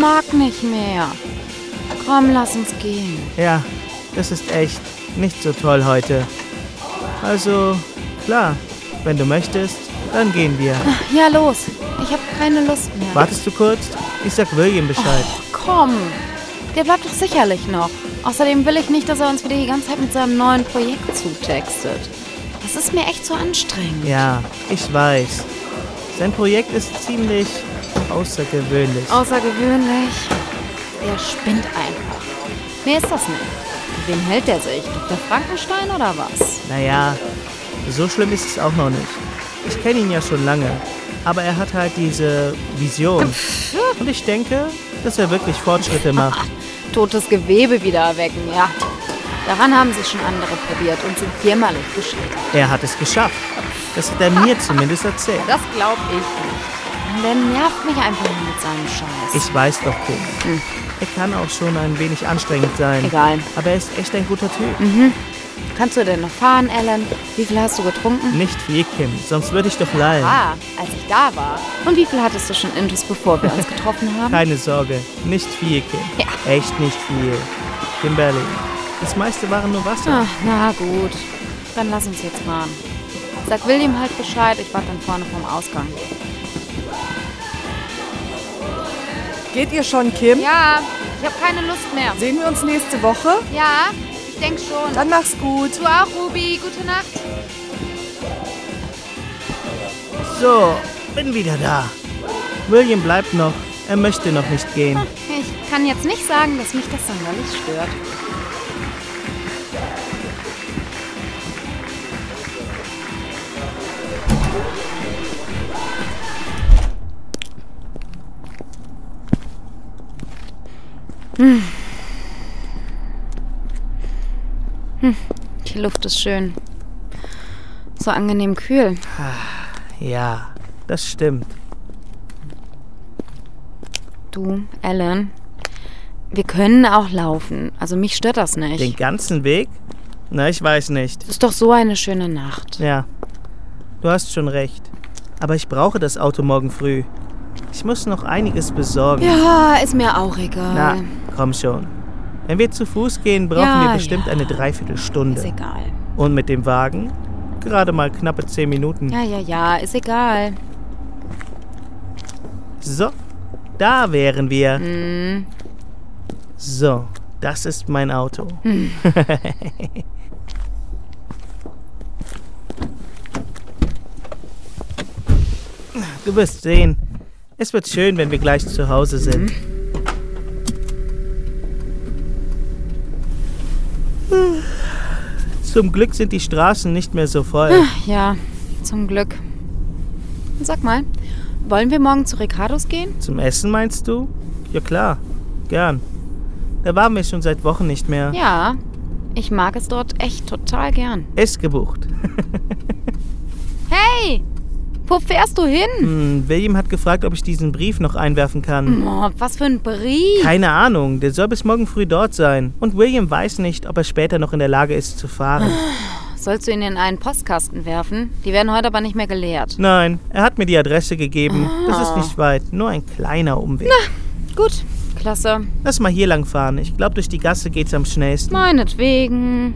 Mag nicht mehr. Komm, lass uns gehen. Ja, das ist echt nicht so toll heute. Also, klar, wenn du möchtest, dann gehen wir. Ja, los. Ich habe keine Lust mehr. Wartest du kurz? Ich sag William Bescheid. Oh, komm. Der bleibt doch sicherlich noch. Außerdem will ich nicht, dass er uns wieder die ganze Zeit mit seinem neuen Projekt zutextet. Das ist mir echt so anstrengend. Ja, ich weiß. Sein Projekt ist ziemlich außergewöhnlich. Außergewöhnlich. Der spinnt einfach. Mehr ist das nicht. Wen hält der sich? Dr. Frankenstein oder was? Naja, so schlimm ist es auch noch nicht. Ich kenne ihn ja schon lange. Aber er hat halt diese Vision. Und ich denke, dass er wirklich Fortschritte macht. Totes Gewebe wieder erwecken, ja. Daran haben sich schon andere probiert und sind jämmerlich gescheitert. Er hat es geschafft. Das hat er mir zumindest erzählt. Das glaube ich nicht. Der nervt mich einfach nur mit seinem Scheiß. Ich weiß doch, Kim. Hm. Er kann auch schon ein wenig anstrengend sein. Egal. Aber er ist echt ein guter Typ. Mhm. Kannst du denn noch fahren, Ellen? Wie viel hast du getrunken? Nicht viel, Kim. Sonst würde ich doch lallen. Ah, als ich da war. Und wie viel hattest du schon Intus, bevor wir uns getroffen haben? Keine Sorge. Nicht viel, Kim. Ja. Echt nicht viel. Kimberly. Das meiste waren nur Wasser. Ach, na gut. Dann lass uns jetzt fahren. Sag William halt Bescheid, ich warte dann vorne vom Ausgang. Geht ihr schon, Kim? Ja, ich habe keine Lust mehr. Sehen wir uns nächste Woche? Ja, ich denke schon. Dann mach's gut. Du auch, Ruby. Gute Nacht. So, bin wieder da. William bleibt noch. Er möchte noch nicht gehen. Ich kann jetzt nicht sagen, dass mich das sonderlich stört. Hm. Hm. Die Luft ist schön. So angenehm kühl. Ja, das stimmt. Du, Ellen, wir können auch laufen. Also mich stört das nicht. Den ganzen Weg? Na, ich weiß nicht. Es ist doch so eine schöne Nacht. Ja, du hast schon recht. Aber ich brauche das Auto morgen früh. Ich muss noch einiges besorgen. Ja, ist mir auch egal. Na, komm schon. Wenn wir zu Fuß gehen, brauchen Ja, wir bestimmt ja. eine Dreiviertelstunde. Ist egal. Und mit dem Wagen gerade mal knappe zehn Minuten. Ja, ja, ja, ist egal. So, da wären wir. Hm. So, das ist mein Auto. du wirst sehen. Es wird schön, wenn wir gleich zu Hause sind. Zum Glück sind die Straßen nicht mehr so voll. Ja, zum Glück. Sag mal, wollen wir morgen zu Ricardos gehen? Zum Essen meinst du? Ja klar, gern. Da waren wir schon seit Wochen nicht mehr. Ja, ich mag es dort echt total gern. Ist gebucht. Wo fährst du hin? Hm, William hat gefragt, ob ich diesen Brief noch einwerfen kann. Oh, was für ein Brief. Keine Ahnung, der soll bis morgen früh dort sein. Und William weiß nicht, ob er später noch in der Lage ist zu fahren. Sollst du ihn in einen Postkasten werfen? Die werden heute aber nicht mehr geleert. Nein, er hat mir die Adresse gegeben. Das ist nicht weit, nur ein kleiner Umweg. Gut, klasse. Lass mal hier lang fahren. Ich glaube, durch die Gasse geht's am schnellsten. Meinetwegen.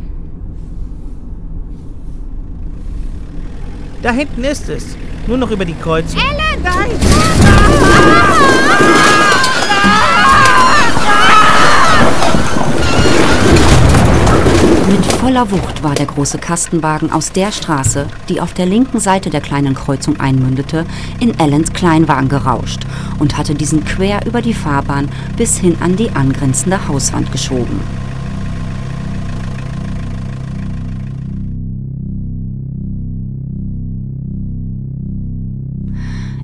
Da hinten ist es. Nur noch über die Kreuzung. Mit voller Wucht war der große Kastenwagen aus der Straße, die auf der linken Seite der kleinen Kreuzung einmündete, in Allens Kleinwagen gerauscht und hatte diesen quer über die Fahrbahn bis hin an die angrenzende Hauswand geschoben.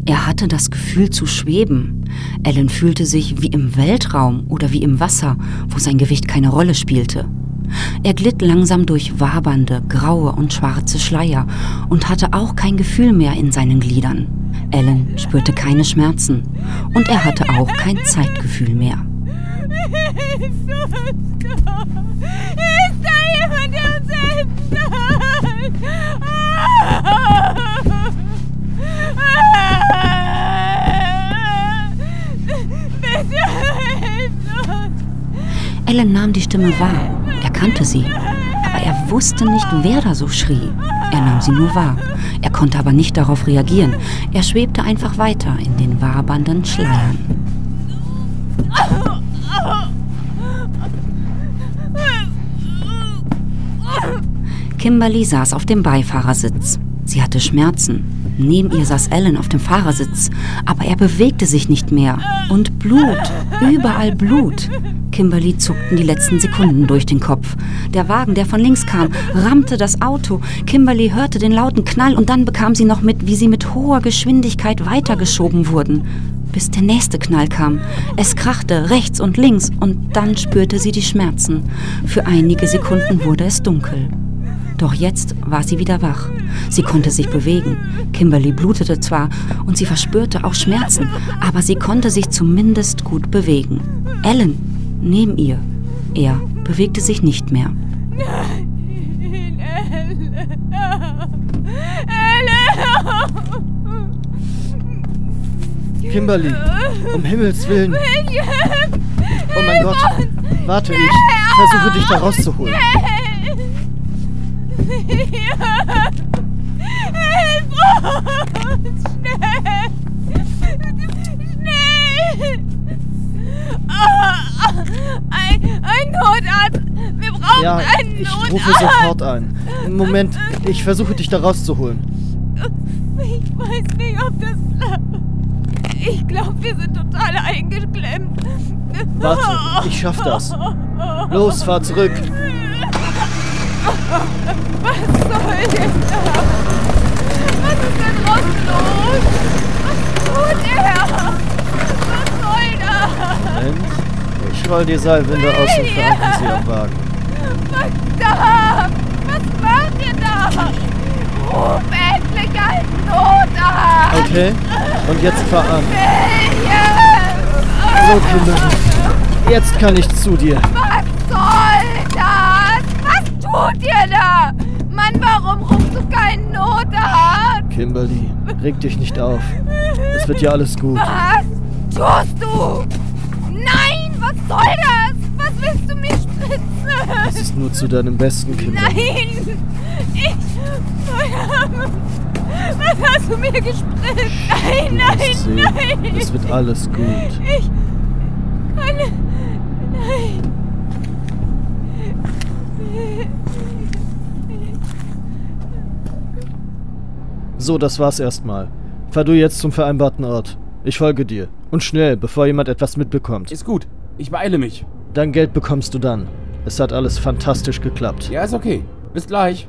Er hatte das Gefühl zu schweben. Alan fühlte sich wie im Weltraum oder wie im Wasser, wo sein Gewicht keine Rolle spielte. Er glitt langsam durch wabernde, graue und schwarze Schleier und hatte auch kein Gefühl mehr in seinen Gliedern. Alan spürte keine Schmerzen und er hatte auch kein Zeitgefühl mehr. Ist da jemand, der uns helfen kann? Ellen nahm die Stimme wahr. Er kannte sie. Aber er wusste nicht, wer da so schrie. Er nahm sie nur wahr. Er konnte aber nicht darauf reagieren. Er schwebte einfach weiter in den wabernden Schleiern. Kimberly saß auf dem Beifahrersitz. Sie hatte Schmerzen. Neben ihr saß Ellen auf dem Fahrersitz, aber er bewegte sich nicht mehr. Und Blut, überall Blut. Kimberly zuckten die letzten Sekunden durch den Kopf. Der Wagen, der von links kam, rammte das Auto. Kimberly hörte den lauten Knall und dann bekam sie noch mit, wie sie mit hoher Geschwindigkeit weitergeschoben wurden, bis der nächste Knall kam. Es krachte rechts und links und dann spürte sie die Schmerzen. Für einige Sekunden wurde es dunkel. Doch jetzt war sie wieder wach. Sie konnte sich bewegen. Kimberly blutete zwar und sie verspürte auch Schmerzen, aber sie konnte sich zumindest gut bewegen. Ellen, neben ihr. Er bewegte sich nicht mehr. Nein, Ellen. Ellen. Kimberly, um Himmels Willen. Oh mein Gott. Warte, ich versuche dich da rauszuholen. Hilf uns! Schnell! Schnell! Ein, ein Notarzt! Wir brauchen Ja, einen ich Notarzt! rufe sofort ein. Moment, ich versuche dich da rauszuholen. Ich weiß nicht, ob das klappt. Ich glaube, wir sind total eingeklemmt. Warte, ich schaff das. Los, fahr zurück. Was soll denn da? Was ist denn los? Was tut er? Was soll das? Moment, ich roll die Seilwinde aus dem Fernseherwagen. Verdammt! Was macht ihr da? Ruf endlich einen Notarzt! Okay, und jetzt fahr an. William! So, Kimberly. Jetzt kann ich zu dir. Was soll tut ihr da? Mann, warum rufst du keinen Notarzt? Kimberly, reg dich nicht auf. Es wird ja alles gut. Was tust du? Nein, was soll das? Was willst du mir Es spritzen? ist nur zu deinem Besten, Kimberly. Nein! Ich. Was hast du mir gespritzt? Nein, nein, nein! Es wird alles gut. Ich kann. So, das war's erstmal. Fahr du jetzt zum vereinbarten Ort. Ich folge dir. Und schnell, bevor jemand etwas mitbekommt. Ist gut. Ich beeile mich. Dein Geld bekommst du dann. Es hat alles fantastisch geklappt. Ja, ist okay. Bis gleich.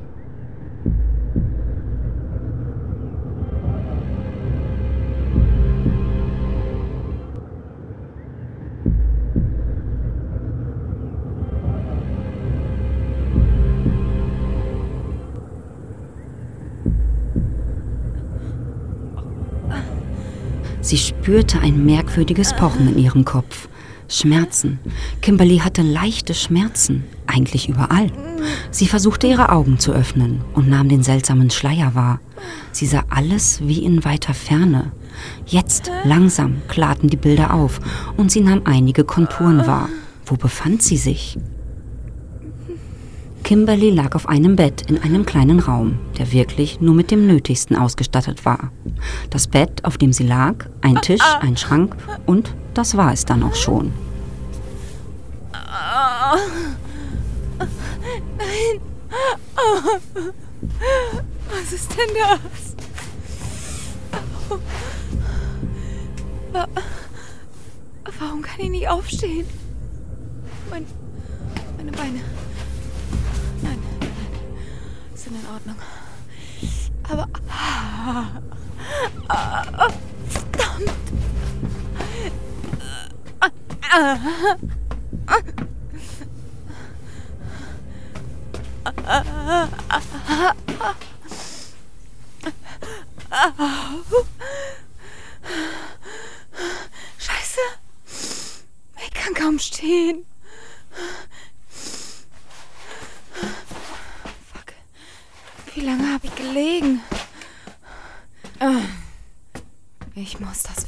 Sie spürte ein merkwürdiges Pochen in ihrem Kopf. Schmerzen. Kimberly hatte leichte Schmerzen, eigentlich überall. Sie versuchte ihre Augen zu öffnen und nahm den seltsamen Schleier wahr. Sie sah alles wie in weiter Ferne. Jetzt langsam klarten die Bilder auf und sie nahm einige Konturen wahr. Wo befand sie sich? Kimberly lag auf einem Bett in einem kleinen Raum, der wirklich nur mit dem Nötigsten ausgestattet war. Das Bett, auf dem sie lag, ein Tisch, ein Schrank und das war es dann auch schon. Was ist denn das? Wa- Warum kann ich nicht aufstehen? Mein, meine Beine. Sind in Ordnung. Aber. Ah, verdammt! Scheiße! Ich kann kaum stehen. Fuck. Wie lange habe ich gelegen? Ah. Ich muss das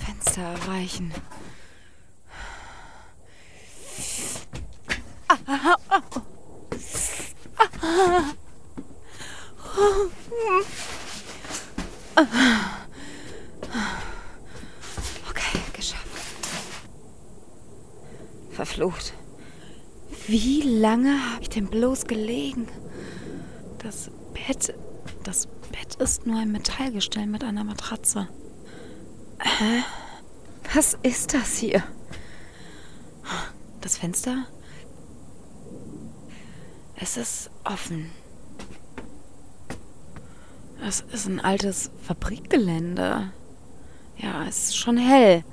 Ah. Okay, geschafft. Verflucht. Wie lange habe ich denn bloß gelegen? Das Bett. Das Bett ist nur ein Metallgestell mit einer Matratze. Hä? Was ist das hier? Das Fenster? Es ist offen. Es ist ein altes Fabrikgelände. Ja, es ist schon hell.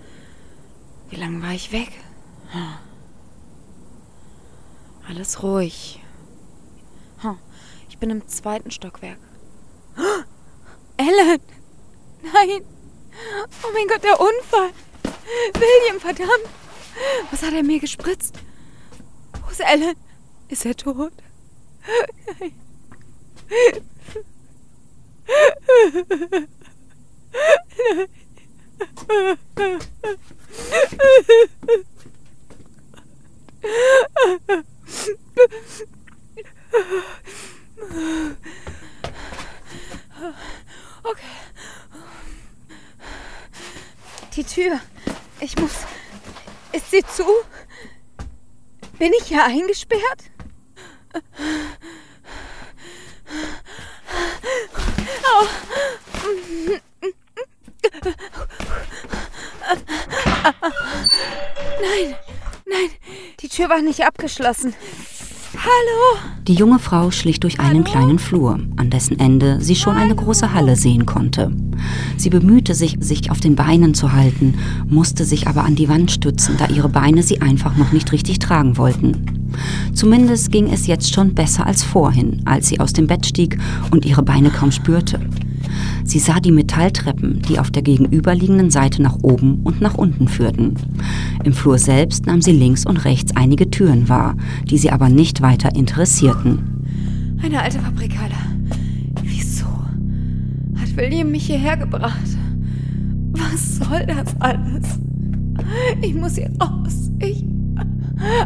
Wie lange war ich weg? Hm. Alles ruhig. Hm. Ich bin im zweiten Stockwerk. Ellen! Nein! Oh mein Gott, der Unfall! William, verdammt! Was hat er mir gespritzt? Wo ist Ellen? Ist er tot? Okay. Die Tür. Ich muss. Ist sie zu? Bin ich hier eingesperrt? Au. Nein, nein, die Tür war nicht abgeschlossen. Hallo? Die junge Frau schlich durch einen kleinen Flur, an dessen Ende sie schon eine große Halle sehen konnte. Sie bemühte sich, sich auf den Beinen zu halten, musste sich aber an die Wand stützen, da ihre Beine sie einfach noch nicht richtig tragen wollten. Zumindest ging es jetzt schon besser als vorhin, als sie aus dem Bett stieg und ihre Beine kaum spürte. Sie sah die Metalltreppen, die auf der gegenüberliegenden Seite nach oben und nach unten führten. Im Flur selbst nahm sie links und rechts einige Türen wahr, die sie aber nicht weiter interessierten. Eine alte Fabrikhalle. Wieso hat William mich hierher gebracht? Was soll das alles? Ich muss hier raus. Ich.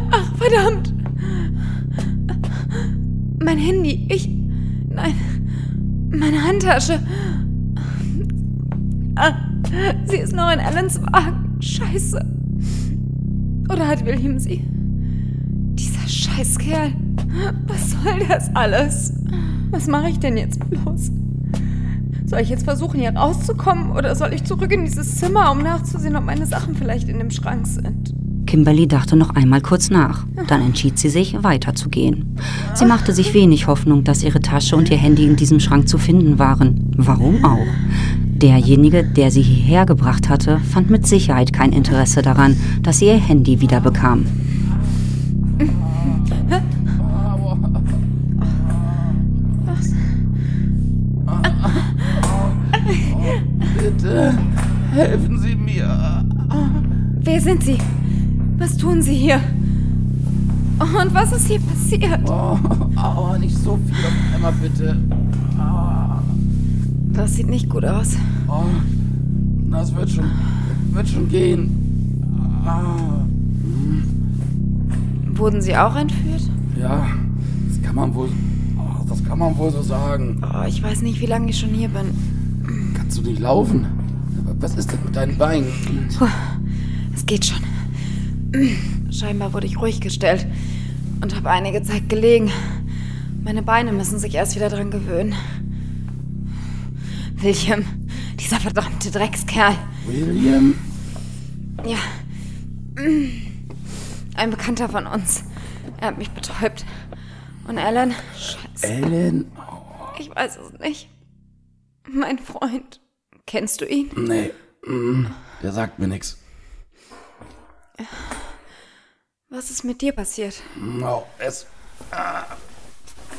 Ach, verdammt. Mein Handy. Ich. Nein. Meine Handtasche. Sie ist noch in Allens Wagen. Scheiße. Oder hat William sie? Dieser Scheißkerl. Was soll das alles? Was mache ich denn jetzt bloß? Soll ich jetzt versuchen, hier rauszukommen oder soll ich zurück in dieses Zimmer, um nachzusehen, ob meine Sachen vielleicht in dem Schrank sind? Kimberly dachte noch einmal kurz nach. Dann entschied sie sich, weiterzugehen. Sie machte sich wenig Hoffnung, dass ihre Tasche und ihr Handy in diesem Schrank zu finden waren. Warum auch? Derjenige, der sie hierher gebracht hatte, fand mit Sicherheit kein Interesse daran, dass sie ihr Handy wieder Bitte helfen Sie mir. Wer sind Sie? Was tun Sie hier? Und was ist hier passiert? Oh, aua, nicht so viel auf einmal, bitte. Ah, Das sieht nicht gut aus. oh, das wird schon, wird schon gehen. Ah, Wurden Sie auch entführt? ja, das kann man wohl, oh, das kann man wohl so sagen. Oh, ich weiß nicht, wie lange ich schon hier bin. Kannst du nicht laufen? Was ist denn mit deinen Beinen? Es geht schon. Scheinbar wurde ich ruhig gestellt und habe einige Zeit gelegen. Meine Beine müssen sich erst wieder dran gewöhnen. William, dieser verdammte Dreckskerl. William? Ja. Ein Bekannter von uns. Er hat mich betäubt. Und Alan? Scheiße. Ellen? Ich weiß es nicht. Mein Freund. Kennst du ihn? Nee, mm, der sagt mir nichts. Was ist mit dir passiert? Oh, es. Ah,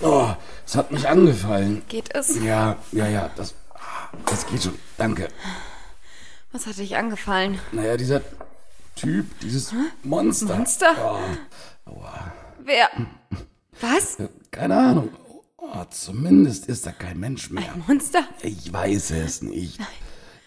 oh, es hat mich angefallen. Geht es? Ja, ja, ja, das. Das geht schon. Danke. Was hat dich angefallen? Naja, dieser Typ, dieses Monster. Monster? Oh. Wer? Was? Keine Ahnung. Oh, zumindest ist er kein Mensch mehr. Ein Monster? Ich weiß es nicht.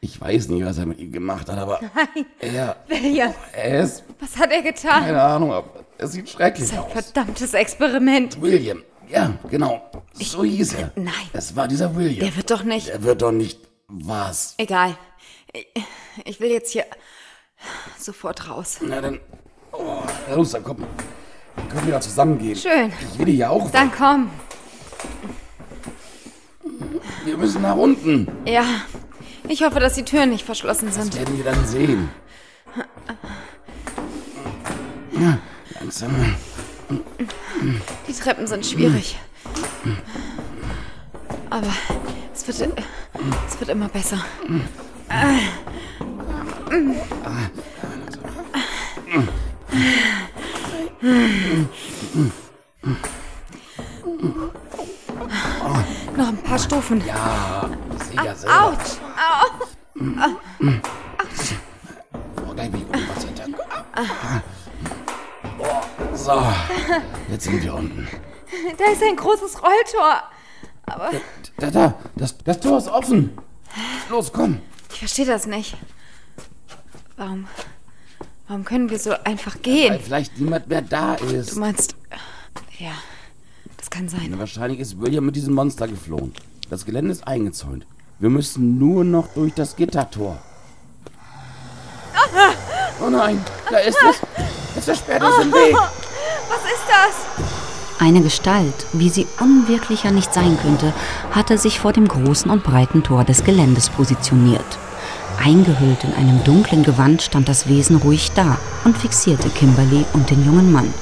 Ich weiß nicht, was er mit ihm gemacht hat, aber Nein, er, William, er ist, was hat er getan? keine Ahnung, aber es sieht schrecklich Sein aus. verdammtes Experiment. William, ja, genau, so hieß er. Nein. Es war dieser William. Der wird doch nicht. Der wird doch nicht, was? Egal. Ich, ich will jetzt hier sofort raus. Na dann, oh, los, dann komm. Dann können wir da zusammen gehen. Schön. Ich will ja auch. Dann komm. Wir müssen nach unten. Ja. Ich hoffe, dass die Türen nicht verschlossen Das sind. werden wir dann sehen. Ja, langsam. Die Treppen sind schwierig. Aber es wird, es wird immer besser. Noch ein paar Stufen. Ja, sicher selber. Autsch! Au! Oh, gleich bin ich unten was hinter. Oh, so, jetzt sind wir unten. Da ist ein großes Rolltor. Aber Da, da, das, das Tor ist offen. Los, komm. ich verstehe das nicht. Warum, warum können wir so einfach Weil gehen? vielleicht niemand mehr da ist. Du meinst, ja, das kann sein. Na, wahrscheinlich ist William mit diesem Monster geflohen. Das Gelände ist eingezäunt. Wir müssen nur noch durch das Gittertor. Oh nein, da ist es. Es versperrt uns den Weg. Was ist das? Eine Gestalt, wie sie unwirklicher nicht sein könnte, hatte sich vor dem großen und breiten Tor des Geländes positioniert. Eingehüllt in einem dunklen Gewand stand das Wesen ruhig da und fixierte Kimberly und den jungen Mann.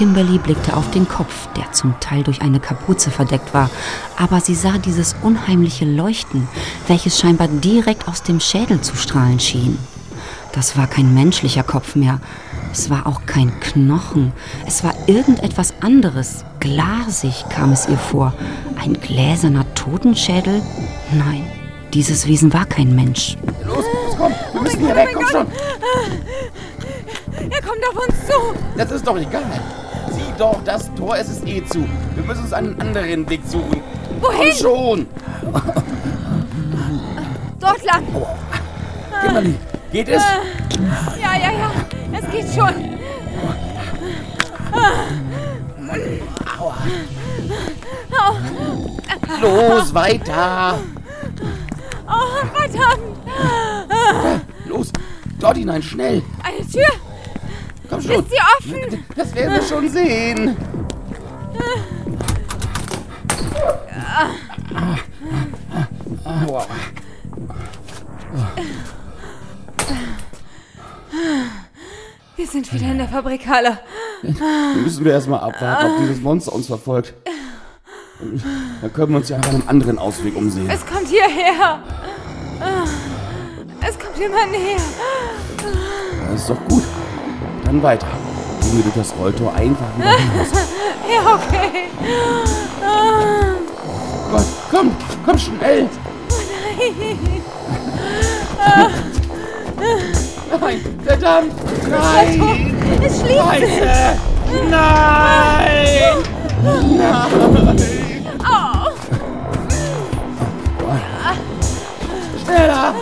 Kimberly blickte auf den Kopf, der zum Teil durch eine Kapuze verdeckt war, aber sie sah dieses unheimliche Leuchten, welches scheinbar direkt aus dem Schädel zu strahlen schien. Das war kein menschlicher Kopf mehr. Es war auch kein Knochen. Es war irgendetwas anderes. Glasig kam es ihr vor. Ein gläserner Totenschädel? Nein, dieses Wesen war kein Mensch. Los, los, komm. Wir müssen hier weg. Komm schon. Er kommt auf uns zu. Das ist doch egal. Doch, das Tor es ist eh zu. Wir müssen uns einen anderen Weg suchen. Wohin? Komm schon. Dort lang. Kimberly, geht es? Ja, ja, ja. Es geht schon. Los, weiter. Oh, verdammt. Los, dort hinein, schnell. Eine Tür. Komm schon. Ist sie offen? Das werden wir schon sehen. Aua. Wir sind wieder in der Fabrikhalle. Dann müssen wir erstmal abwarten, ob dieses Monster uns verfolgt. Dann können wir uns ja nach einem anderen Ausweg umsehen. Es kommt hierher. Es kommt immer näher. Das ist doch gut. Dann weiter. Durch das Rolltor einfach wieder hinaus. Ja, okay. Gott, komm, komm schnell. Nein, verdammt. Nein. Es schließt. Scheiße. Nein. Oh. Schneller.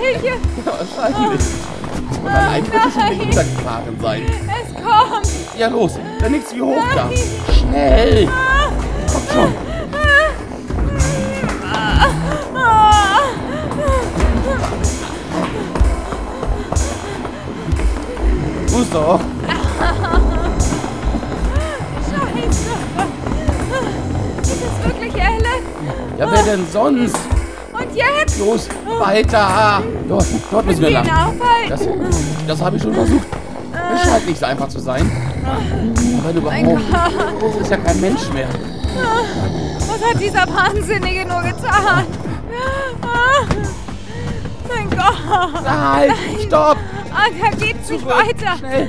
William? Wahrscheinlich. Und allein wird es nicht runtergefahren sein. Es kommt. Ja, los. Dann nichts wie hoch da. Schnell. Komm schon. Muss doch. Scheiße. Ist es wirklich Ellen? Ja, wer denn sonst? Und jetzt? Los, weiter. Dort, dort müssen wir lang. aufhalten. Das, das habe ich schon versucht. Es scheint nicht so einfach zu sein. Aber überhaupt, das ist ja kein Mensch mehr. Was hat dieser Wahnsinnige nur getan? Ah, Mein Gott. Nein, stopp. Anker geht nicht weiter. Schnell.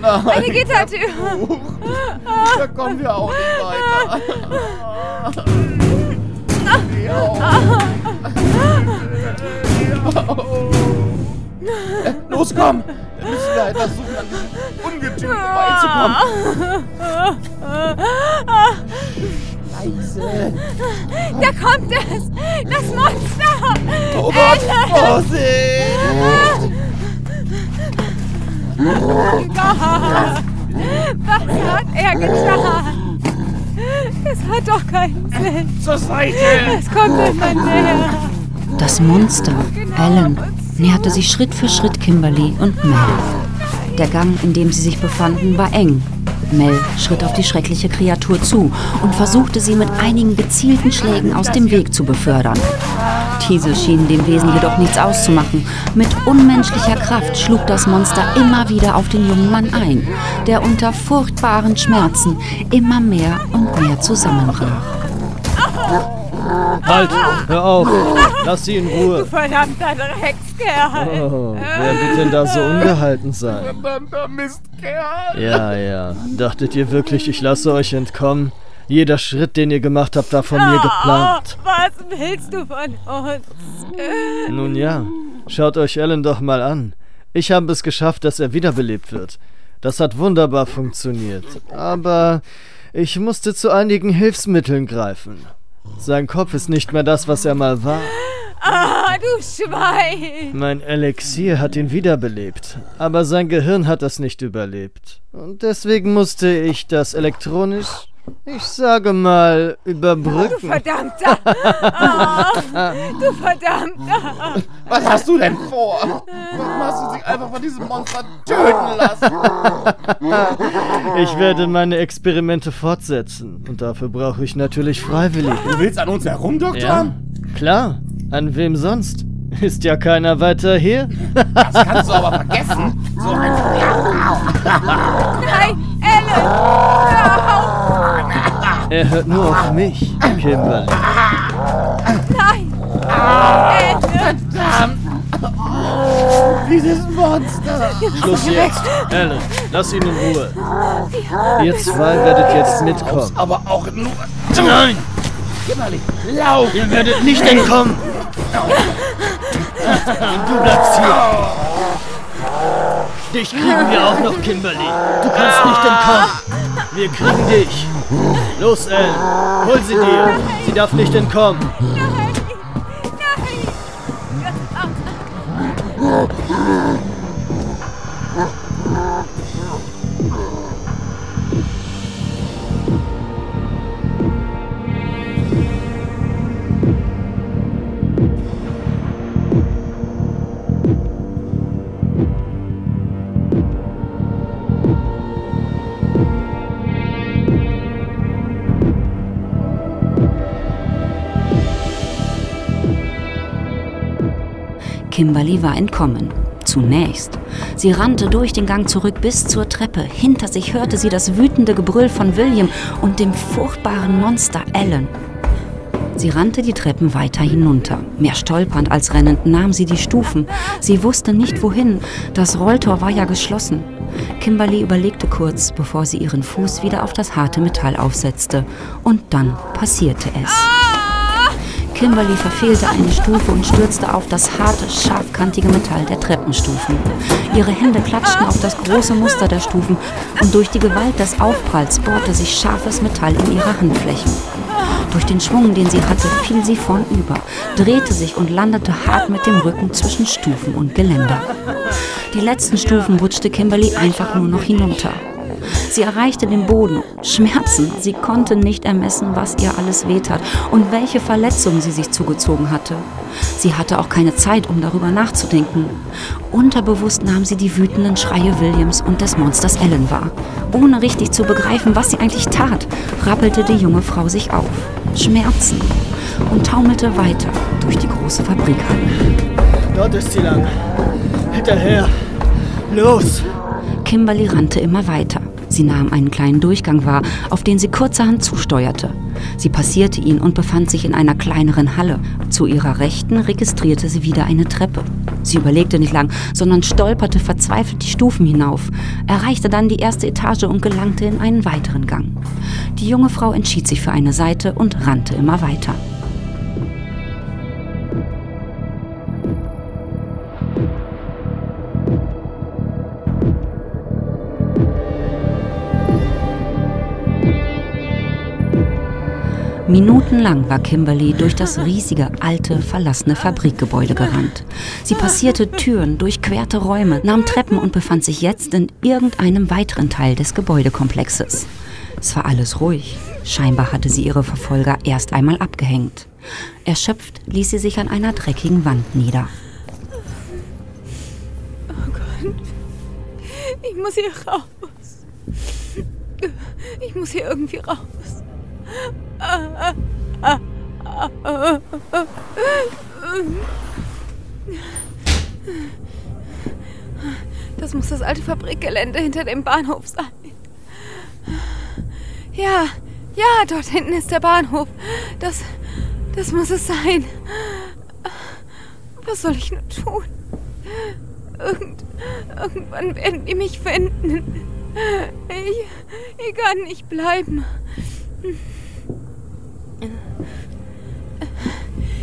Nein, Eine Gittertür. da kommen wir auch nicht weiter. Geh Äh, Los, komm! Wir müssen da etwas suchen, an diesem Ungetüm vorbeizukommen. Da kommt es! Das Monster! Oh Gott, Vorsicht! Gott! Was hat er getan? Es hat doch keinen Sinn. Zur Seite! Es kommt immer näher. Das Monster, Alan, näherte sich Schritt für Schritt Kimberly und Mel. Der Gang, in dem sie sich befanden, war eng. Mel schritt auf die schreckliche Kreatur zu und versuchte sie mit einigen gezielten Schlägen aus dem Weg zu befördern. Diese schienen dem Wesen jedoch nichts auszumachen. Mit unmenschlicher Kraft schlug das Monster immer wieder auf den jungen Mann ein, der unter furchtbaren Schmerzen immer mehr und mehr zusammenbrach. Halt, hör auf. Lass sie in Ruhe. Verdammter Dreckskerl. Oh, wer wird denn da so ungehalten sein? Verdammter Mistkerl! Ja, ja. Dachtet ihr wirklich, ich lasse euch entkommen? Jeder Schritt, den ihr gemacht habt, war von mir geplant. Oh, was willst du von uns? Nun ja, schaut euch Alan doch mal an. Ich habe es geschafft, dass er wiederbelebt wird. Das hat wunderbar funktioniert. Aber ich musste zu einigen Hilfsmitteln greifen. Sein Kopf ist nicht mehr das, was er mal war. Ah, du Schwein! Mein Elixier hat ihn wiederbelebt, aber sein Gehirn hat das nicht überlebt. Und deswegen musste ich das elektronisch, ich sage mal, Du überbrücken. verdammter! Ah, du verdammter! Was hast du denn vor? Warum hast du dich einfach von diesem Monster töten lassen? Ich werde meine Experimente fortsetzen und dafür brauche ich natürlich Freiwillige. Du willst an uns Ja, herumdoktern? klar. An wem sonst? Ist ja keiner weiter hier. Das kannst du aber vergessen. So ein Nein, Ellen! Er hört nur auf mich, Kimberly. Nein! Ellen! dieses Monster. Schluss jetzt. Alan, lass ihn in Ruhe. Ihr zwei werdet jetzt mitkommen. Aber auch nur. Nein, Kimberly, lauf! ihr werdet nicht entkommen. Du bleibst hier. Dich kriegen wir auch noch, Kimberly. Du kannst nicht entkommen. Wir kriegen dich. Los, Alan, hol sie dir. Sie darf nicht entkommen. Kimberly war entkommen. Zunächst. Sie rannte durch den Gang zurück bis zur Treppe. Hinter sich hörte sie das wütende Gebrüll von William und dem furchtbaren Monster Alan. Sie rannte die Treppen weiter hinunter. Mehr stolpernd als rennend nahm sie die Stufen. Sie wusste nicht wohin. Das Rolltor war ja geschlossen. Kimberly überlegte kurz, bevor sie ihren Fuß wieder auf das harte Metall aufsetzte. Und dann passierte es. Kimberly verfehlte eine Stufe und stürzte auf das harte, scharfkantige Metall der Treppenstufen. Ihre Hände klatschten auf das große Muster der Stufen und durch die Gewalt des Aufpralls bohrte sich scharfes Metall in ihre Handflächen. Durch den Schwung, den sie hatte, fiel sie vornüber, drehte sich und landete hart mit dem Rücken zwischen Stufen und Geländer. Die letzten Stufen rutschte Kimberly einfach nur noch hinunter. Sie erreichte den Boden. Schmerzen. Sie konnte nicht ermessen, was ihr alles wehtat und welche Verletzungen sie sich zugezogen hatte. Sie hatte auch keine Zeit, um darüber nachzudenken. Unterbewusst nahm sie die wütenden Schreie Williams und des Monsters Ellen wahr. Ohne richtig zu begreifen, was sie eigentlich tat, rappelte die junge Frau sich auf. Schmerzen. Und taumelte weiter durch die große Fabrikhalle. Dort ist sie lang. Hinterher. Los. Kimberly rannte immer weiter. Sie nahm einen kleinen Durchgang wahr, auf den sie kurzerhand zusteuerte. Sie passierte ihn und befand sich in einer kleineren Halle. Zu ihrer Rechten registrierte sie wieder eine Treppe. Sie überlegte nicht lang, sondern stolperte verzweifelt die Stufen hinauf, erreichte dann die erste Etage und gelangte in einen weiteren Gang. Die junge Frau entschied sich für eine Seite und rannte immer weiter. Minutenlang war Kimberly durch das riesige, alte, verlassene Fabrikgebäude gerannt. Sie passierte Türen, durchquerte Räume, nahm Treppen und befand sich jetzt in irgendeinem weiteren Teil des Gebäudekomplexes. Es war alles ruhig. Scheinbar hatte sie ihre Verfolger erst einmal abgehängt. Erschöpft ließ sie sich an einer dreckigen Wand nieder. Oh Gott. Ich muss hier raus. Ich muss hier irgendwie raus. Das muss das alte Fabrikgelände hinter dem Bahnhof sein. Ja, ja, dort hinten ist der Bahnhof. Das, das muss es sein. Was soll ich nur tun? Irgend, irgendwann werden die mich finden. Ich, ich kann nicht bleiben.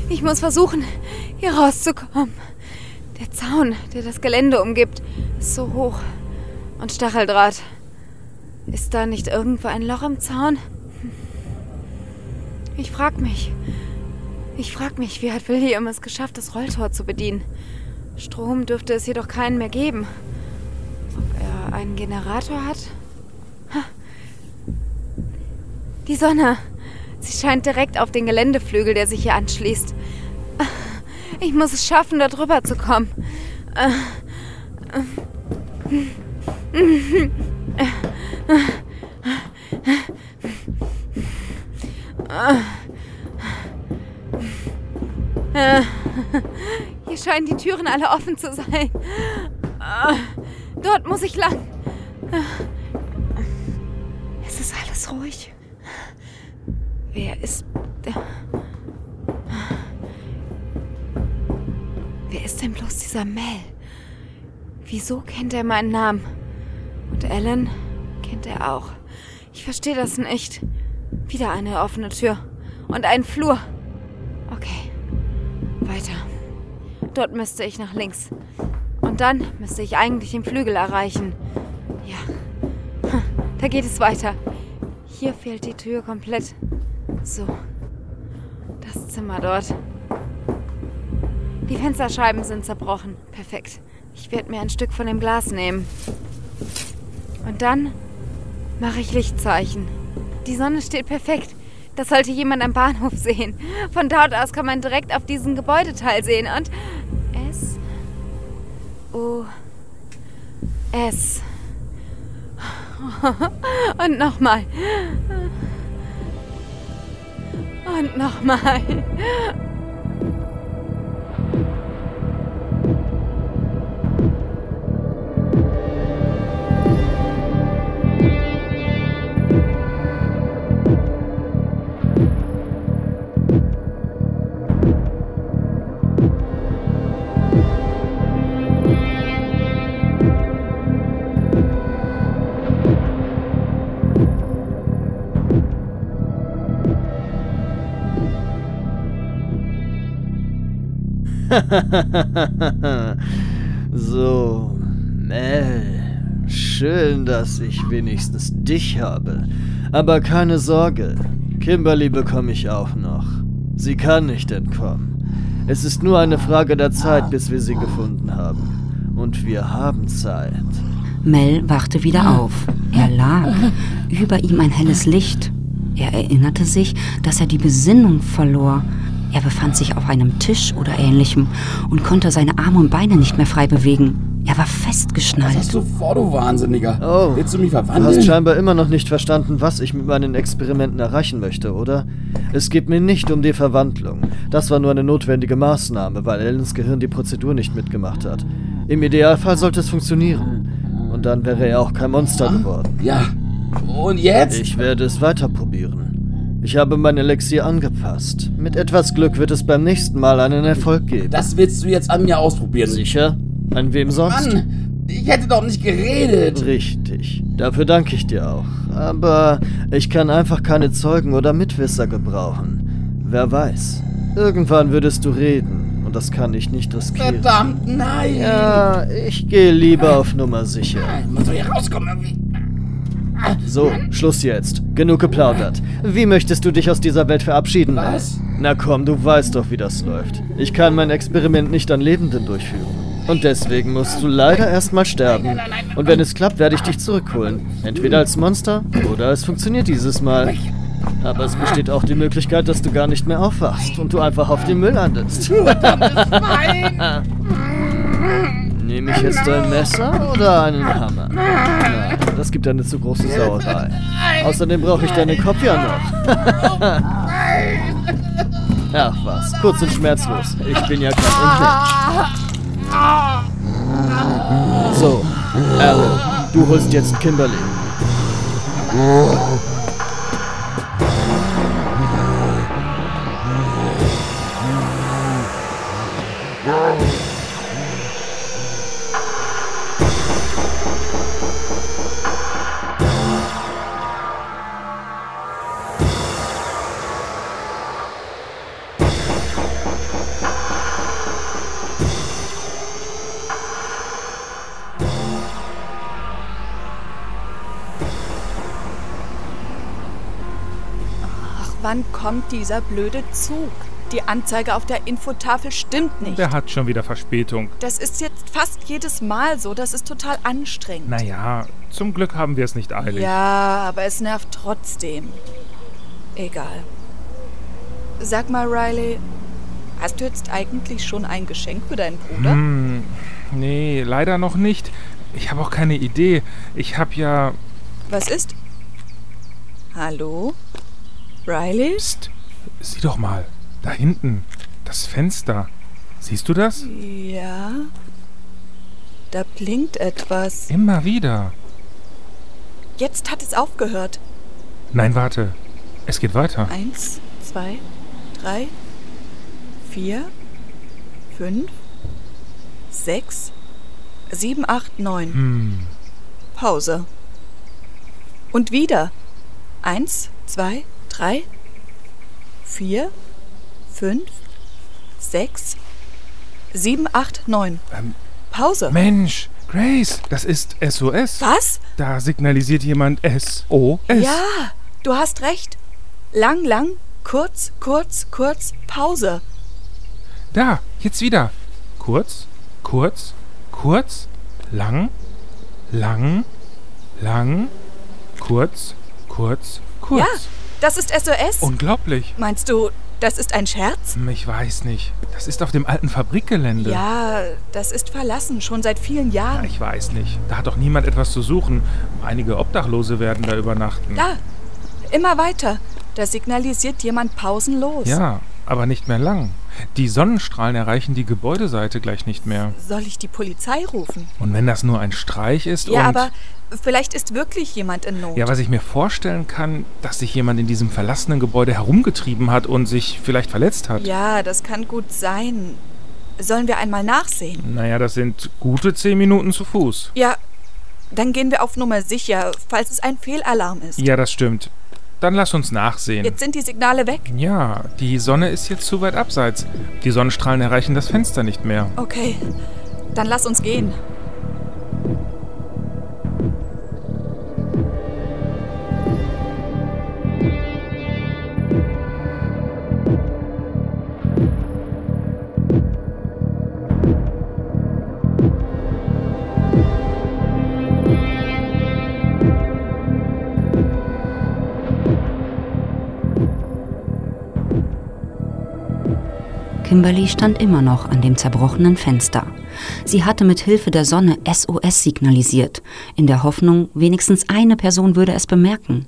Ich muss versuchen, hier rauszukommen. Der Zaun, der das Gelände umgibt, ist so hoch. Und Stacheldraht. Ist da nicht irgendwo ein Loch im Zaun? Ich frag mich. Ich frag mich, wie hat William es geschafft, das Rolltor zu bedienen? Strom dürfte es jedoch keinen mehr geben. Ob er einen Generator hat? Ha. Die Sonne. Sie scheint direkt auf den Geländeflügel, der sich hier anschließt. Ich muss es schaffen, da drüber zu kommen. Hier scheinen die Türen alle offen zu sein. Dort muss ich lang. Es ist alles ruhig. Wer ist. Wer ist denn bloß dieser Mel? Wieso kennt er meinen Namen? Und Ellen kennt er auch. Ich verstehe das nicht. Wieder eine offene Tür. Und ein Flur. Okay. Weiter. Dort müsste ich nach links. Und dann müsste ich eigentlich den Flügel erreichen. Ja. Da geht es weiter. Hier fehlt die Tür komplett. So. Das Zimmer dort. Die Fensterscheiben sind zerbrochen. Perfekt. Ich werde mir ein Stück von dem Glas nehmen. Und dann mache ich Lichtzeichen. Die Sonne steht perfekt. Das sollte jemand am Bahnhof sehen. Von dort aus kann man direkt auf diesen Gebäudeteil sehen. Und S. O. S. Und nochmal. Und nochmal. so, Mel. Schön, dass ich wenigstens dich habe. Aber keine Sorge, Kimberly bekomme ich auch noch. Sie kann nicht entkommen. Es ist nur eine Frage der Zeit, bis wir sie gefunden haben. Und wir haben Zeit. Mel wachte wieder auf. Er lag. Über ihm ein helles Licht. Er erinnerte sich, dass er die Besinnung verlor. Er befand sich auf einem Tisch oder ähnlichem und konnte seine Arme und Beine nicht mehr frei bewegen. Er war festgeschnallt. Was hast du vor, du Wahnsinniger? Oh, Willst du mich Du verwandeln? hast scheinbar immer noch nicht verstanden, was ich mit meinen Experimenten erreichen möchte, oder? Es geht mir nicht um die Verwandlung. Das war nur eine notwendige Maßnahme, weil Ellens Gehirn die Prozedur nicht mitgemacht hat. Im Idealfall sollte es funktionieren. Und dann wäre er auch kein Monster geworden. ja. Und jetzt? Ich werde es weiter probieren. Ich habe mein Elixier angepasst. Mit etwas Glück wird es beim nächsten Mal einen Erfolg geben. Das willst du jetzt an mir ausprobieren. Sicher? An wem sonst? Mann, ich hätte doch nicht geredet. Richtig. Dafür danke ich dir auch. Aber ich kann einfach keine Zeugen oder Mitwisser gebrauchen. Wer weiß. Irgendwann würdest du reden. Und das kann ich nicht riskieren. Verdammt, nein. Ja, ich gehe lieber auf Nummer sicher. Man soll hier rauskommen irgendwie. So, Schluss jetzt. Genug geplaudert. Wie möchtest du dich aus dieser Welt verabschieden? Was? Na komm, du weißt doch, wie das läuft. Ich kann mein Experiment nicht an Lebenden durchführen. Und deswegen musst du leider erstmal sterben. Und wenn es klappt, werde ich dich zurückholen. Entweder als Monster oder es funktioniert dieses Mal. Aber es besteht auch die Möglichkeit, dass du gar nicht mehr aufwachst und du einfach auf dem Müll landest. Nehme ich jetzt ein Messer oder einen Hammer? Na, das gibt eine zu große Sauerei. Außerdem brauche ich deinen Kopf ja noch. Ach was, kurz und schmerzlos. Ich bin ja kein Unmensch. So, Alan, du holst jetzt Kimberly. Kommt dieser blöde Zug? Die Anzeige auf der Infotafel stimmt nicht. Der hat schon wieder Verspätung. Das ist jetzt fast jedes Mal so. Das ist total anstrengend. Naja, zum Glück haben wir es nicht eilig. Ja, aber es nervt trotzdem. Egal. Sag mal, Riley, hast du jetzt eigentlich schon ein Geschenk für deinen Bruder? Hm, nee, leider noch nicht. Ich habe auch keine Idee. Ich habe ja... Was ist? Hallo? Riley? Psst, sieh doch mal. Da hinten. Das Fenster. Siehst du das? Ja. Da blinkt etwas. Immer wieder. Jetzt hat es aufgehört. Nein, warte. Es geht weiter. Eins, zwei, drei, vier, fünf, sechs, sieben, acht, neun. Hm. Pause. Und wieder. Eins, zwei, drei, vier, fünf, sechs, sieben, acht, neun. Ähm, Pause. Mensch, Grace, das ist SOS. Was? Da signalisiert jemand SOS. Ja, du hast recht. Lang, lang, kurz, kurz, kurz, Pause. Da, jetzt wieder. Kurz, kurz, kurz, lang, lang, lang, kurz, kurz, kurz. Ja, das ist SOS. Unglaublich. Meinst du, das ist ein Scherz? Hm, Ich weiß nicht. Das ist auf dem alten Fabrikgelände. Ja, das ist verlassen, schon seit vielen Ja, Jahren. Ich weiß nicht. Da hat doch niemand etwas zu suchen. Einige Obdachlose werden da übernachten. Da, immer weiter. Da signalisiert jemand pausenlos. Ja, aber nicht mehr lang. Die Sonnenstrahlen erreichen die Gebäudeseite gleich nicht mehr. Soll ich die Polizei rufen? Und wenn das nur ein Streich ist Ja, und... aber vielleicht ist wirklich jemand in Not. Ja, was ich mir vorstellen kann, dass sich jemand in diesem verlassenen Gebäude herumgetrieben hat und sich vielleicht verletzt hat. Ja, das kann gut sein. Sollen wir einmal nachsehen? Naja, das sind gute zehn Minuten zu Fuß. Ja, dann gehen wir auf Nummer sicher, falls es ein Fehlalarm ist. Ja, das stimmt. Dann lass uns nachsehen. Jetzt sind die Signale weg. Ja, die Sonne ist jetzt zu weit abseits. Die Sonnenstrahlen erreichen das Fenster nicht mehr. Okay, dann lass uns gehen. Kimberly stand immer noch an dem zerbrochenen Fenster. Sie hatte mit Hilfe der Sonne SOS signalisiert, in der Hoffnung, wenigstens eine Person würde es bemerken.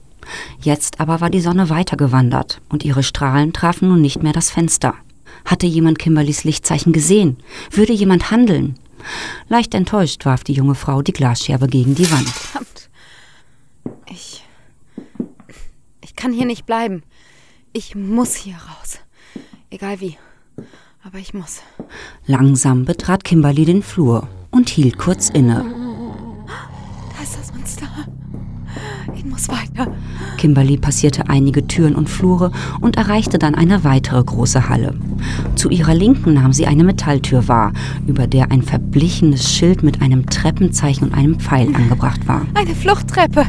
Jetzt aber war die Sonne weitergewandert und ihre Strahlen trafen nun nicht mehr das Fenster. Hatte jemand Kimberlys Lichtzeichen gesehen? Würde jemand handeln? Leicht enttäuscht warf die junge Frau die Glasscherbe gegen die Wand. Verdammt. Ich. Ich kann hier nicht bleiben. Ich muss hier raus. Egal wie. Aber ich muss. Langsam betrat Kimberly den Flur und hielt kurz inne. Da ist das Monster. Ich muss weiter. Kimberly passierte einige Türen und Flure und erreichte dann eine weitere große Halle. Zu ihrer Linken nahm sie eine Metalltür wahr, über der ein verblichenes Schild mit einem Treppenzeichen und einem Pfeil angebracht war. Eine Fluchttreppe.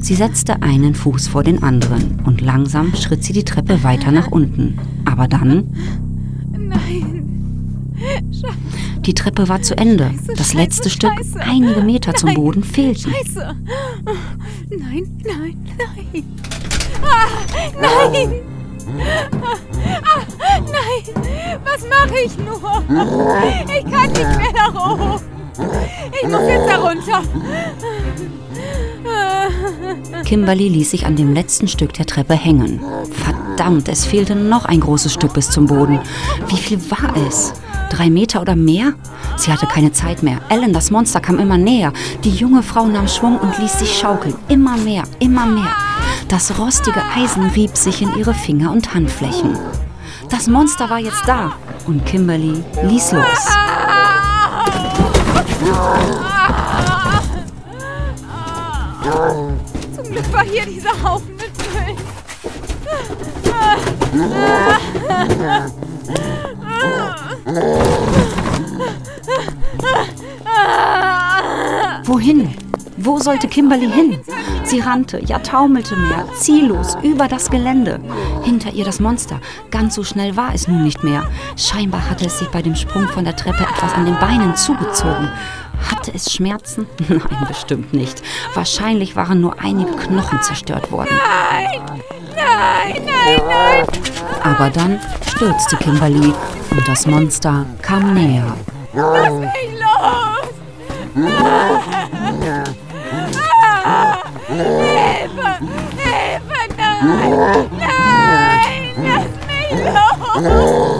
Sie setzte einen Fuß vor den anderen und langsam schritt sie die Treppe weiter nach unten. Aber dann. Nein. Die Treppe war zu Ende. Das letzte Stück, einige Meter zum Boden, fehlten. Scheiße. Nein, nein, nein. Ah, nein. Ah, nein. Was mache ich nur? Ich kann nicht mehr da hoch. Ich muss jetzt da runter. Kimberly ließ sich an dem letzten Stück der Treppe hängen. Verdammt, es fehlte noch ein großes Stück bis zum Boden. Wie viel war es? Drei Meter oder mehr? Sie hatte keine Zeit mehr. Ellen, das Monster, kam immer näher. Die junge Frau nahm Schwung und ließ sich schaukeln. Immer mehr, immer mehr. Das rostige Eisen rieb sich in ihre Finger und Handflächen. Das Monster war jetzt da und Kimberly ließ los. Glück war hier dieser Haufen mit Müll. Wohin? Wo sollte Kimberly hin? Sie rannte, ja taumelte mehr, ziellos über das Gelände. Hinter ihr das Monster. Ganz so schnell war es nun nicht mehr. Scheinbar hatte es sich bei dem Sprung von der Treppe etwas an den Beinen zugezogen. Hatte es Schmerzen? Nein, bestimmt nicht. Wahrscheinlich waren nur einige Knochen zerstört worden. Nein, nein, nein, nein. Aber dann stürzte Kimberly und das Monster kam näher. Lass mich los. Hilfe, Hilfe, nein, nein, lass mich los.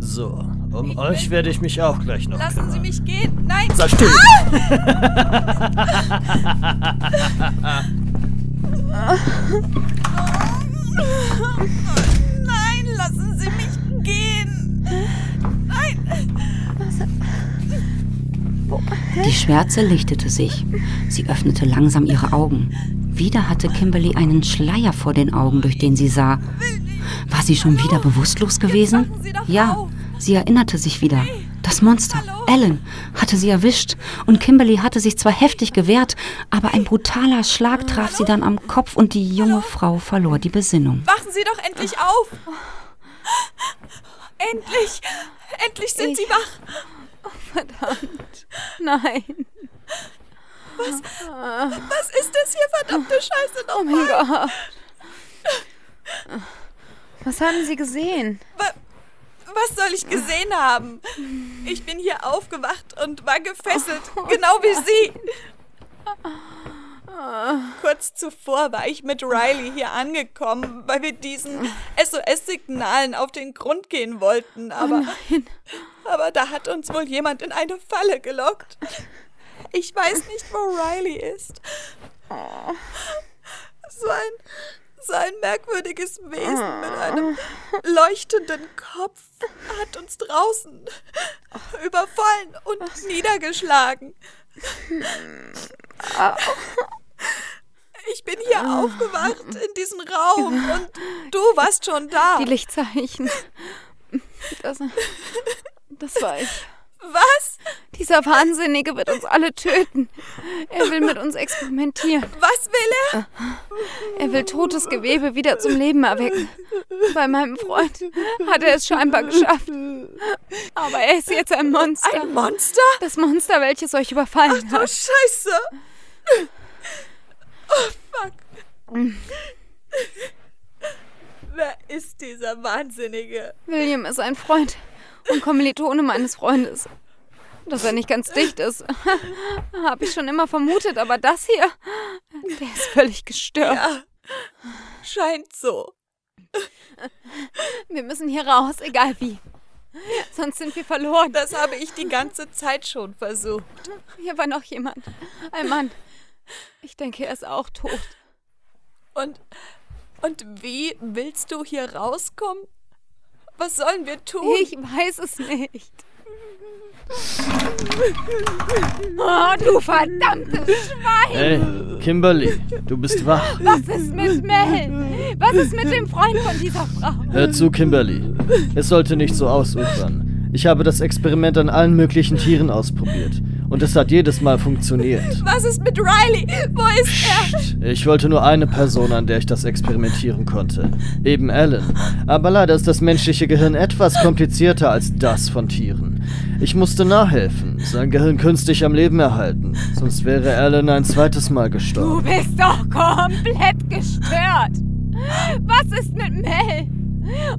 So, um Ich euch will- werde ich mich auch gleich noch lassen kümmern. Sie mich gehen. Nein, Sei still! nein, lassen Sie mich gehen. Nein. Die Schwärze lichtete sich. Sie öffnete langsam ihre Augen. Wieder hatte Kimberly einen Schleier vor den Augen, durch den sie sah. War sie schon wieder bewusstlos gewesen? Ja, sie erinnerte sich wieder. Das Monster, Ellen, hatte sie erwischt und Kimberly hatte sich zwar heftig gewehrt, aber ein brutaler Schlag traf sie dann am Kopf und die junge Frau verlor die Besinnung. Wachen Sie doch endlich auf. Endlich. Endlich sind Sie wach. Verdammt. Nein. Was ist das hier, verdammte Scheiße Oh mein nochmal? Gott. Was haben Sie gesehen? Wa- Was soll ich gesehen haben? Ich bin hier aufgewacht und war gefesselt, genau wie Sie. Kurz zuvor war ich mit Riley hier angekommen, weil wir diesen SOS-Signalen auf den Grund gehen wollten. Aber, aber da hat uns wohl jemand in eine Falle gelockt. Ich weiß nicht, wo Riley ist. So ein, so ein merkwürdiges Wesen mit einem leuchtenden Kopf hat uns draußen überfallen und niedergeschlagen. Ich bin hier aufgewacht in diesem Raum und du warst schon da. Die Lichtzeichen. Das, das war ich. Was? Dieser Wahnsinnige wird uns alle töten. Er will mit uns experimentieren. Was will er? Er will totes Gewebe wieder zum Leben erwecken. Bei meinem Freund hat er es scheinbar geschafft. Aber er ist jetzt ein Monster. Ein Monster? Das Monster, welches euch überfallen Oh, hat. Scheiße. Oh, fuck. Wer ist dieser Wahnsinnige? William ist ein Freund und Kommilitone meines Freundes. Dass er nicht ganz dicht ist, habe ich schon immer vermutet, aber das hier, der ist völlig gestört. Ja, scheint so. Wir müssen hier raus, egal wie. Sonst sind wir verloren. Das habe ich die ganze Zeit schon versucht. Hier war noch jemand. Ein Mann. Ich denke, er ist auch tot. Und, und wie willst du hier rauskommen? Was sollen wir tun? Ich weiß es nicht. Oh, du verdammtes Schwein! Hey, Kimberly, du bist wach. Was ist mit Mel? Was ist mit dem Freund von dieser Frau? Hör zu, Kimberly. Es sollte nicht so ausufern. Ich habe das Experiment an allen möglichen Tieren ausprobiert. Und es hat jedes Mal funktioniert. Was ist mit Riley? Wo ist er? Ich wollte nur eine Person, an der ich das experimentieren konnte. Eben Alan. Aber leider ist das menschliche Gehirn etwas komplizierter als das von Tieren. Ich musste nachhelfen, sein Gehirn künstlich am Leben erhalten. Sonst wäre Alan ein zweites Mal gestorben. Du bist doch komplett gestört. Was ist mit Mel?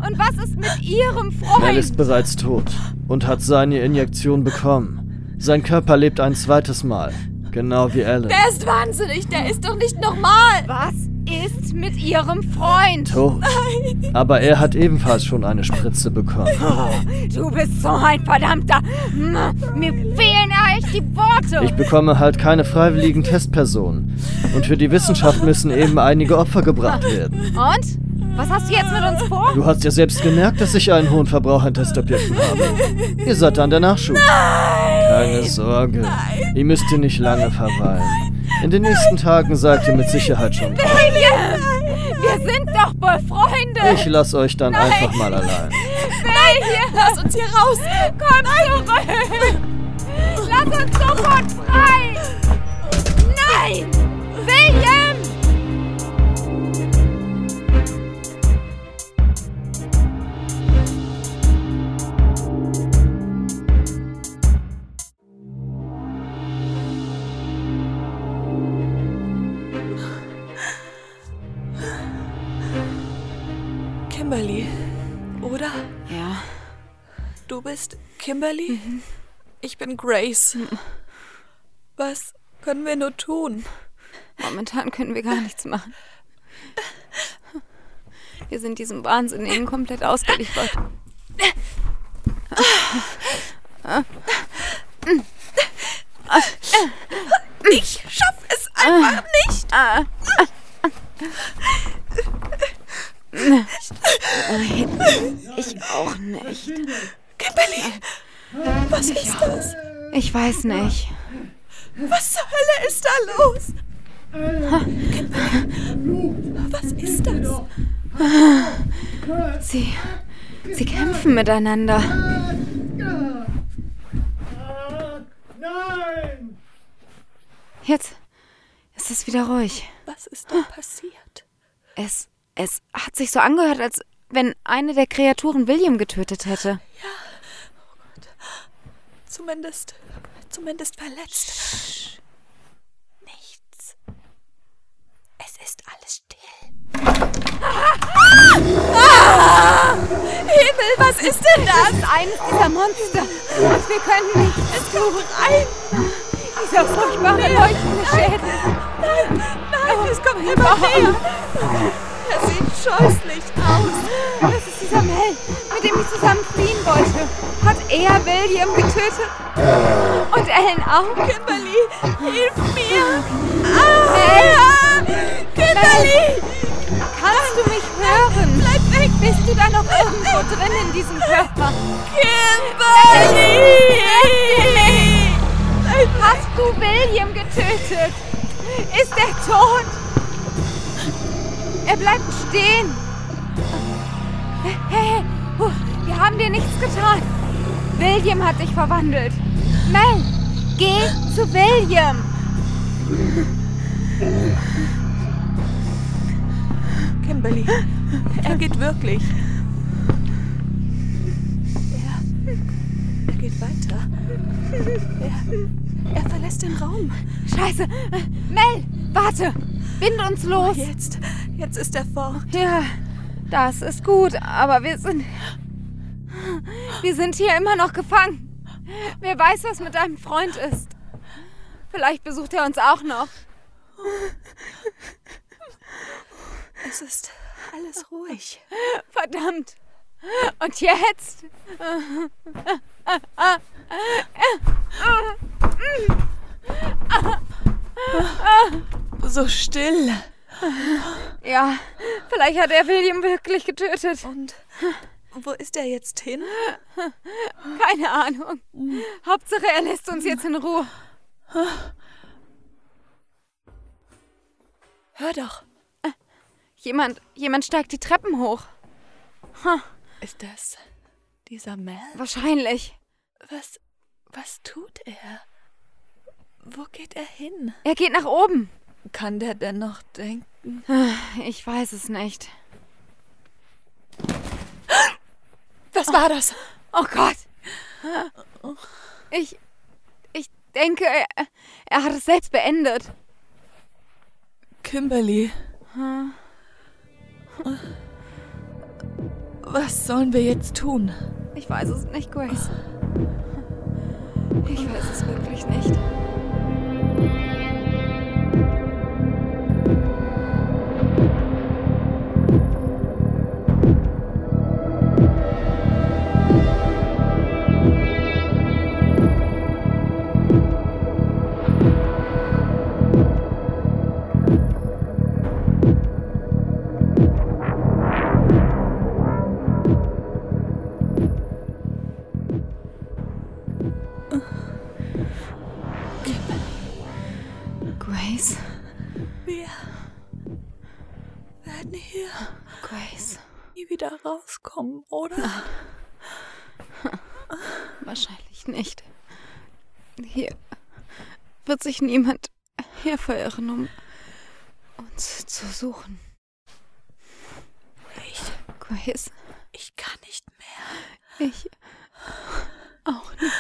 Und was ist mit ihrem Freund? Mel ist bereits tot und hat seine Injektion bekommen. Sein Körper lebt ein zweites Mal. Genau wie Alan. Der ist wahnsinnig, der ist doch nicht normal. Was ist mit ihrem Freund? Tot. Aber er hat ebenfalls schon eine Spritze bekommen. Oh, du bist so ein verdammter. Mir fehlen echt die Worte. Ich bekomme halt keine freiwilligen Testpersonen. Und für die Wissenschaft müssen eben einige Opfer gebracht werden. Und? Was hast du jetzt mit uns vor? Du hast ja selbst gemerkt, dass ich einen hohen Verbrauch an Testobjekten habe. Ihr seid dann der Nachschub. Nein! Keine Sorge. Nein. Ihr müsst hier nicht lange verweilen. In den nächsten Tagen seid ihr mit Sicherheit schon da. Wir sind doch befreundet! Ich lass euch dann Nein. einfach mal allein. William! Lass uns hier raus! Komm zurück! Lass uns sofort frei! Nein! William! Bist Kimberly? Mhm. Ich bin Grace. Mhm. Was können wir nur tun? Momentan können wir gar nichts machen. Wir sind diesem Wahnsinnigen komplett ausgeliefert. Ich schaff es einfach nicht. Ich auch nicht. Kimberly, was ist das? Ich weiß nicht. Was zur Hölle ist da los? Was ist das? Sie, sie kämpfen miteinander. Nein! Jetzt ist es wieder ruhig. Was ist da passiert? Es es hat sich so angehört, als wenn eine der Kreaturen William getötet hätte. Ja. Zumindest. Zumindest verletzt. Sch Nichts. Es ist alles still. Ah! Ah! Himmel, was ist denn das? Eines dieser Monster. Und wir können nicht. Es kommt rein. Dieser furchtbare leuchtende Schädel. Nein, nein, oh, es kommt immer näher. Er sieht scheußlich aus. Das ist dieser Mel, mit dem ich zusammen fliehen wollte. Hat er William getötet? Und Ellen auch? Kimberly, hilf mir! Ah! Mel! Kimberly! Kannst du mich hören? Bleib weg! Bist du da noch irgendwo drin in diesem Körper? Kimberly! Hast du William getötet? Ist er tot? Er bleibt stehen. Hey, hey, wir haben dir nichts getan. William hat dich verwandelt. Mel, geh zu William. Kimberly, er geht wirklich. Er, er geht weiter. Er, er verlässt den Raum. Scheiße. Mel, warte. Bind uns los. Jetzt, jetzt ist er fort. Ja, das ist gut, aber wir sind. Wir sind hier immer noch gefangen. Wer weiß, was mit deinem Freund ist. Vielleicht besucht er uns auch noch. Es ist alles ruhig. Verdammt. Und jetzt? So still. Ja, vielleicht hat er William wirklich getötet. Und Wo ist er jetzt hin? Keine Ahnung. Hauptsache, er lässt uns jetzt in Ruhe. Hör doch. Jemand, jemand steigt die Treppen hoch. Ist das dieser Mel? Wahrscheinlich. Was, was tut er? Wo geht er hin? Er geht nach oben. Kann der denn noch denken? Ich weiß es nicht. Was war das? Oh Gott. Ich. Ich denke, er, er hat es selbst beendet. Kimberly. Was sollen wir jetzt tun? Ich weiß es nicht, Grace. Ich weiß es wirklich nicht. Rauskommen, oder? Wahrscheinlich nicht. Hier wird sich niemand herverirren, um uns zu suchen. Ich, Grace, ich kann nicht mehr. ich auch nicht.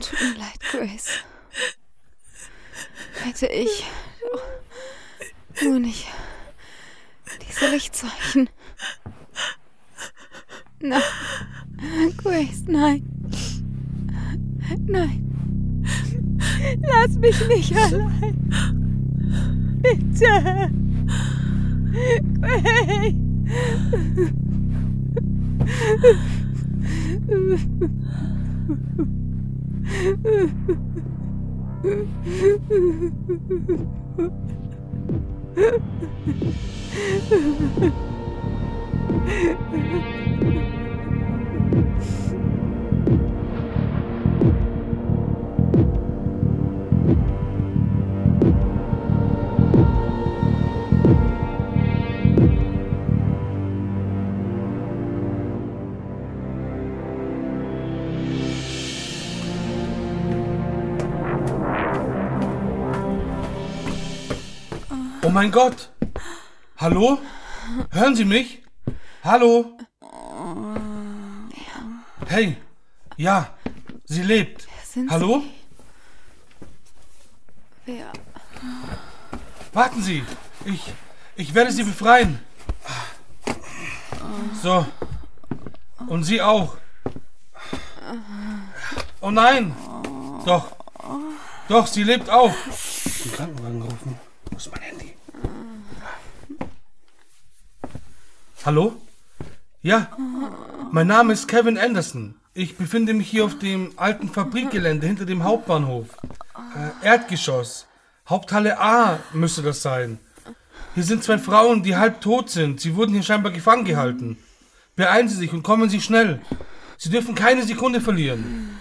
Tut mir leid, Grace. Hätte ich nur nicht diese Lichtzeichen. Nein. Grace, nein. Nein. Lass mich nicht allein. Bitte. Grace. フフフフ。Mein Gott! Hallo? Hören Sie mich? Hallo? Hey, ja, sie lebt. Sind Hallo? Wer? Warten Sie, ich, ich werde Sie befreien. So. Und Sie auch. Oh nein! Doch. Doch, sie lebt auch. Den Krankenwagen rufen. Wo ist mein Handy? Hallo? Ja, mein Name ist Kevin Anderson. Ich befinde mich hier auf dem alten Fabrikgelände hinter dem Hauptbahnhof. Äh, Erdgeschoss. Haupthalle A müsste das sein. Hier sind zwei Frauen, die halb tot sind. Sie wurden hier scheinbar gefangen gehalten. Beeilen Sie sich und kommen Sie schnell. Sie dürfen keine Sekunde verlieren.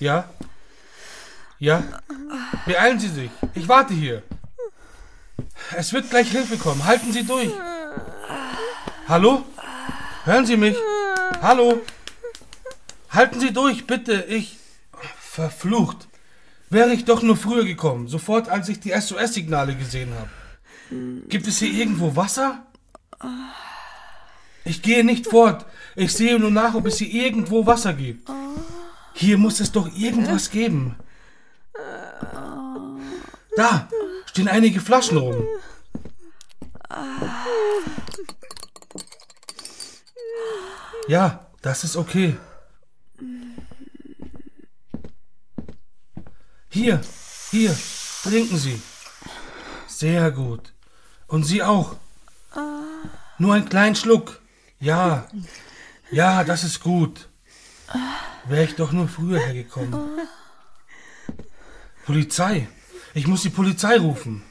Ja? Ja? Beeilen Sie sich. Ich warte hier. Es wird gleich Hilfe kommen. Halten Sie durch. Hallo? Hören Sie mich? Hallo? Halten Sie durch, bitte. Ich. Verflucht. Wäre ich doch nur früher gekommen. Sofort, als ich die SOS-Signale gesehen habe. Gibt es hier irgendwo Wasser? Ich gehe nicht fort. Ich sehe nur nach, ob es hier irgendwo Wasser gibt. Hier muss es doch irgendwas geben. Da stehen einige Flaschen rum. Ja, das ist okay. Hier, hier, trinken Sie. Sehr gut. Und Sie auch. Nur einen kleinen Schluck. Ja, ja, das ist gut. Wäre ich doch nur früher hergekommen. Polizei. Ich muss die Polizei rufen.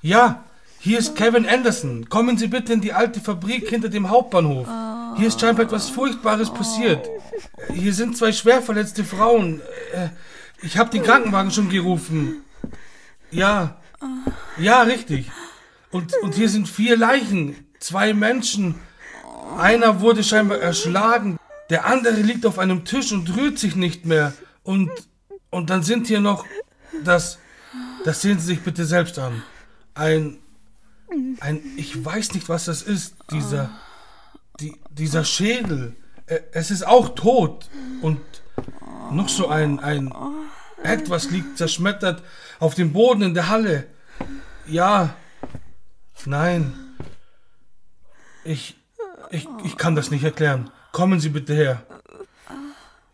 Ja, Hier ist Kevin Anderson. Kommen Sie bitte in die alte Fabrik hinter dem Hauptbahnhof. Hier ist scheinbar etwas Furchtbares passiert. Hier sind zwei schwer verletzte Frauen. Äh, Ich habe den Krankenwagen schon gerufen. Ja. Ja, richtig. Und, und hier sind vier Leichen. Zwei Menschen. Einer wurde scheinbar erschlagen. Der andere liegt auf einem Tisch und rührt sich nicht mehr. Und, und dann sind hier noch das. Das sehen Sie sich bitte selbst an. Ein. Ein. Ich weiß nicht, was das ist. Dieser. Die, dieser Schädel. Es ist auch tot. Und noch so ein. ein etwas liegt zerschmettert auf dem Boden in der Halle. Ja. Nein. Ich. Ich, ich kann das nicht erklären. Kommen Sie bitte her.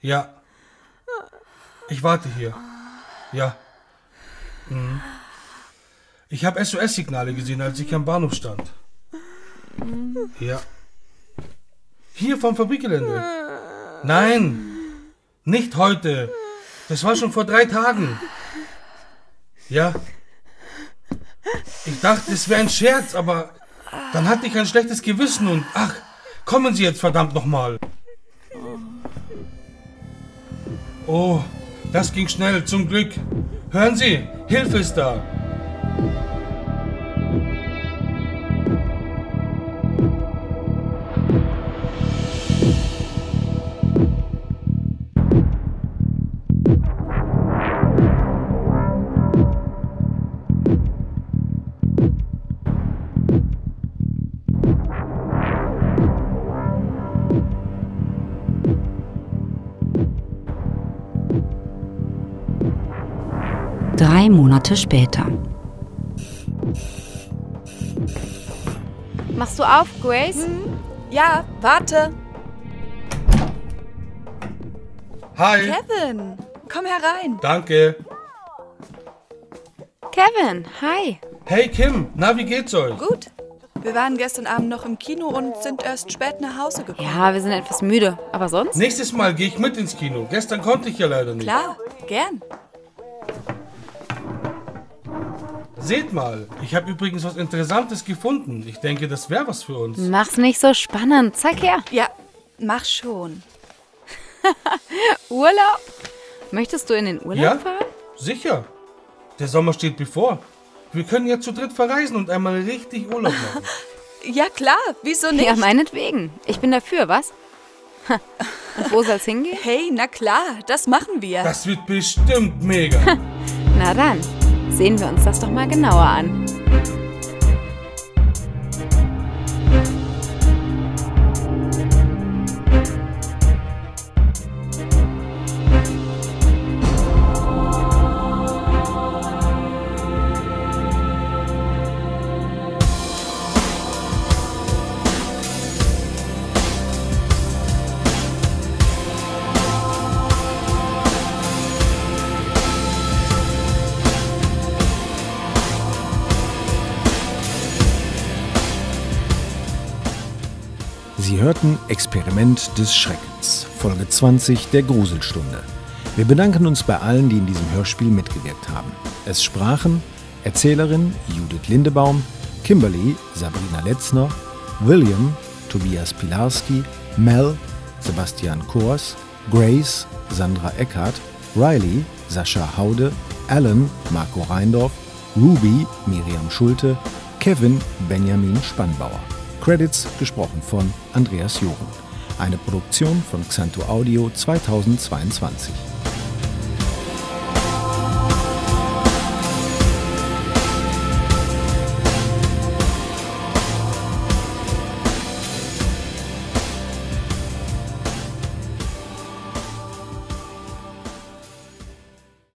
Ja. Ich warte hier. Ja. Mhm. Ich habe SOS-Signale gesehen, als ich am Bahnhof stand. Ja. Hier vom Fabrikgelände. Nein. Nicht heute. Das war schon vor drei Tagen. Ja. Ich dachte, es wäre ein Scherz, aber dann hatte ich ein schlechtes Gewissen und ach, kommen Sie jetzt verdammt nochmal. Oh, das ging schnell, zum Glück. Hören Sie, Hilfe ist da. Drei Monate später. Machst du auf, Grace? Ja, warte. Hi. Kevin, komm herein. Danke. Kevin, hi. Hey Kim, na, wie geht's euch? Gut. Wir waren gestern Abend noch im Kino und sind erst spät nach Hause gekommen. Ja, wir sind etwas müde. Aber sonst? Nächstes Mal gehe ich mit ins Kino. Gestern konnte ich ja leider nicht. Klar, gern. Seht mal, ich habe übrigens was Interessantes gefunden. Ich denke, das wäre was für uns. Mach's nicht so spannend. Zeig her. Ja, mach schon. Urlaub? Möchtest du in den Urlaub Ja? fahren? Sicher. Der Sommer steht bevor. Wir können ja zu dritt verreisen und einmal richtig Urlaub machen. Ja, klar, wieso nicht? Ja, meinetwegen. Ich bin dafür, was? Und wo soll's hingehen? hey, na klar, das machen wir. Das wird bestimmt mega. Na dann, sehen wir uns das doch mal genauer an. Hörten Experiment des Schreckens, Folge 20 der Gruselstunde. Wir bedanken uns bei allen, die in diesem Hörspiel mitgewirkt haben. Es sprachen Erzählerin Judith Lindebaum, Kimberly Sabrina Letzner, William Tobias Pilarski, Mel Sebastian Kors, Grace Sandra Eckhardt, Riley Sascha Haude, Alan Marco Reindorf, Ruby Miriam Schulte, Kevin Benjamin Spannbauer. Credits gesprochen von Andreas Joren. Eine Produktion von Xanto Audio 2022.